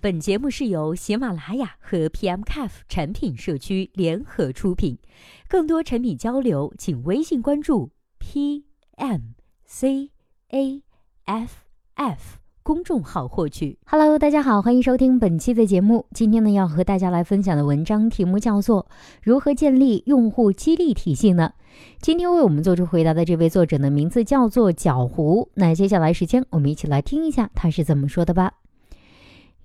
本节目是由喜马拉雅和 PMCAF 产品社区联合出品，更多产品交流，请微信关注 PMCAFF。公众号获取。Hello，大家好，欢迎收听本期的节目。今天呢，要和大家来分享的文章题目叫做《如何建立用户激励体系》呢？今天为我们做出回答的这位作者呢，名字叫做角狐。那接下来时间，我们一起来听一下他是怎么说的吧。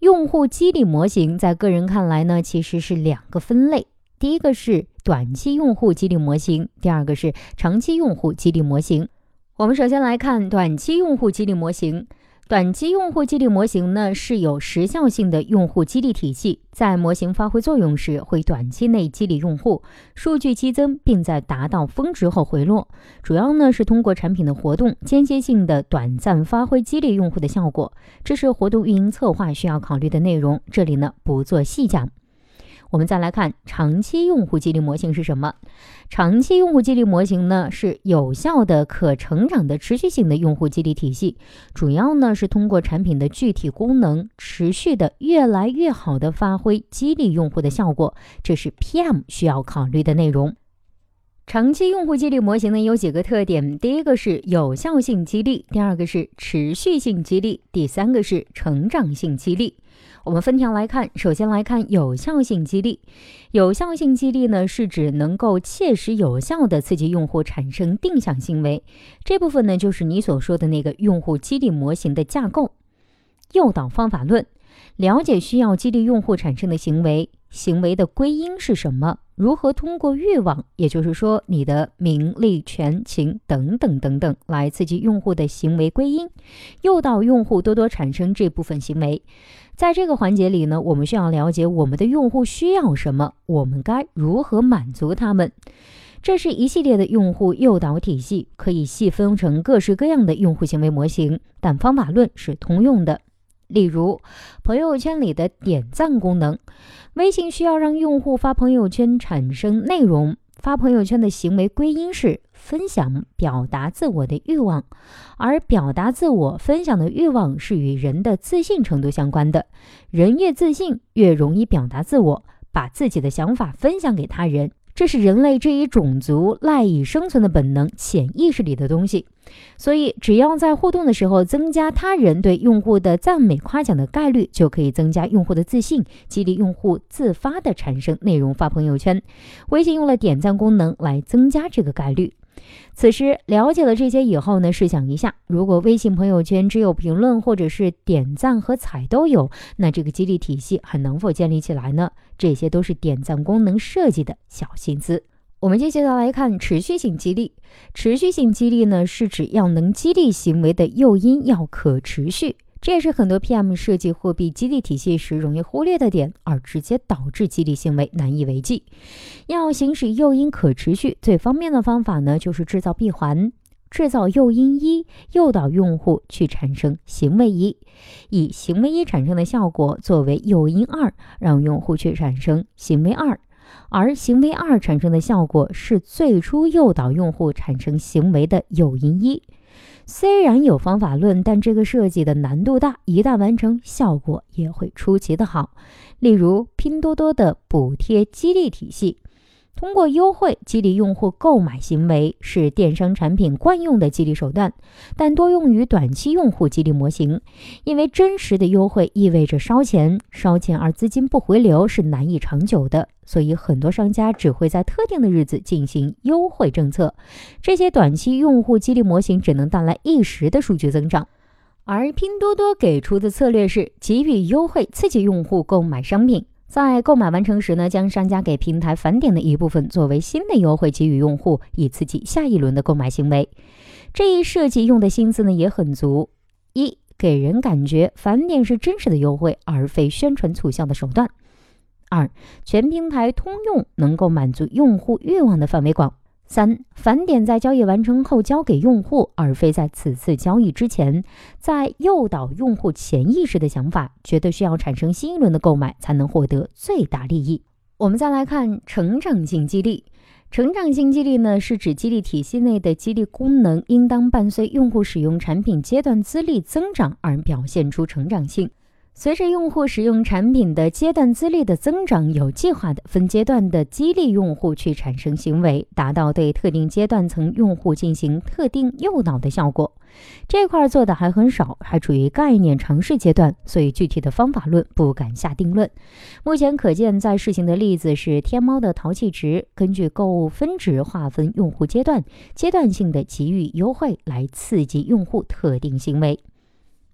用户激励模型在个人看来呢，其实是两个分类，第一个是短期用户激励模型，第二个是长期用户激励模型。我们首先来看短期用户激励模型。短期用户激励模型呢是有时效性的用户激励体系，在模型发挥作用时，会短期内激励用户，数据激增，并在达到峰值后回落。主要呢是通过产品的活动，间接性的短暂发挥激励用户的效果。这是活动运营策划需要考虑的内容，这里呢不做细讲。我们再来看长期用户激励模型是什么？长期用户激励模型呢，是有效的、可成长的、持续性的用户激励体系。主要呢是通过产品的具体功能，持续的、越来越好的发挥激励用户的效果。这是 PM 需要考虑的内容。长期用户激励模型呢有几个特点：第一个是有效性激励，第二个是持续性激励，第三个是成长性激励。我们分条来看，首先来看有效性激励。有效性激励呢，是指能够切实有效的刺激用户产生定向行为。这部分呢，就是你所说的那个用户激励模型的架构。诱导方法论，了解需要激励用户产生的行为。行为的归因是什么？如何通过欲望，也就是说你的名利权情等等等等，来刺激用户的行为归因，诱导用户多多产生这部分行为。在这个环节里呢，我们需要了解我们的用户需要什么，我们该如何满足他们。这是一系列的用户诱导体系，可以细分成各式各样的用户行为模型，但方法论是通用的。例如，朋友圈里的点赞功能，微信需要让用户发朋友圈产生内容，发朋友圈的行为归因是分享、表达自我的欲望，而表达自我、分享的欲望是与人的自信程度相关的，人越自信，越容易表达自我，把自己的想法分享给他人。这是人类这一种族赖以生存的本能，潜意识里的东西。所以，只要在互动的时候增加他人对用户的赞美夸奖的概率，就可以增加用户的自信，激励用户自发的产生内容发朋友圈。微信用了点赞功能来增加这个概率。此时了解了这些以后呢，试想一下，如果微信朋友圈只有评论或者是点赞和踩都有，那这个激励体系还能否建立起来呢？这些都是点赞功能设计的小心思。我们接下来看持续性激励。持续性激励呢，是指要能激励行为的诱因要可持续。这也是很多 PM 设计货币激励体系时容易忽略的点，而直接导致激励行为难以为继。要行使诱因可持续，最方便的方法呢，就是制造闭环，制造诱因一，诱导用户去产生行为一，以行为一产生的效果作为诱因二，让用户去产生行为二，而行为二产生的效果是最初诱导用户产生行为的诱因一。虽然有方法论，但这个设计的难度大，一旦完成，效果也会出奇的好。例如，拼多多的补贴激励体系。通过优惠激励用户购买行为是电商产品惯用的激励手段，但多用于短期用户激励模型。因为真实的优惠意味着烧钱，烧钱而资金不回流是难以长久的，所以很多商家只会在特定的日子进行优惠政策。这些短期用户激励模型只能带来一时的数据增长，而拼多多给出的策略是给予优惠，刺激用户购买商品。在购买完成时呢，将商家给平台返点的一部分作为新的优惠给予用户，以刺激下一轮的购买行为。这一设计用的心思呢也很足：一，给人感觉返点是真实的优惠，而非宣传促销的手段；二，全平台通用，能够满足用户欲望的范围广。三返点在交易完成后交给用户，而非在此次交易之前，在诱导用户潜意识的想法，觉得需要产生新一轮的购买才能获得最大利益。我们再来看成长性激励。成长性激励呢，是指激励体系内的激励功能应当伴随用户使用产品阶段资历增长而表现出成长性。随着用户使用产品的阶段资历的增长，有计划的分阶段的激励用户去产生行为，达到对特定阶段层用户进行特定诱导的效果。这块做的还很少，还处于概念尝试阶段，所以具体的方法论不敢下定论。目前可见在试行的例子是天猫的淘气值，根据购物分值划分用户阶段，阶段性的给予优惠来刺激用户特定行为。